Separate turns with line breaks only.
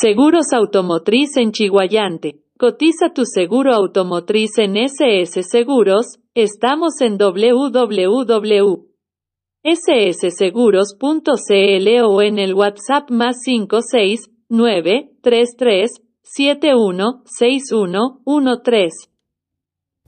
Seguros Automotriz en Chihuayante. Cotiza tu seguro automotriz en SS Seguros. Estamos en www.ssseguros.cl o en el WhatsApp más 569 33 71 61 13.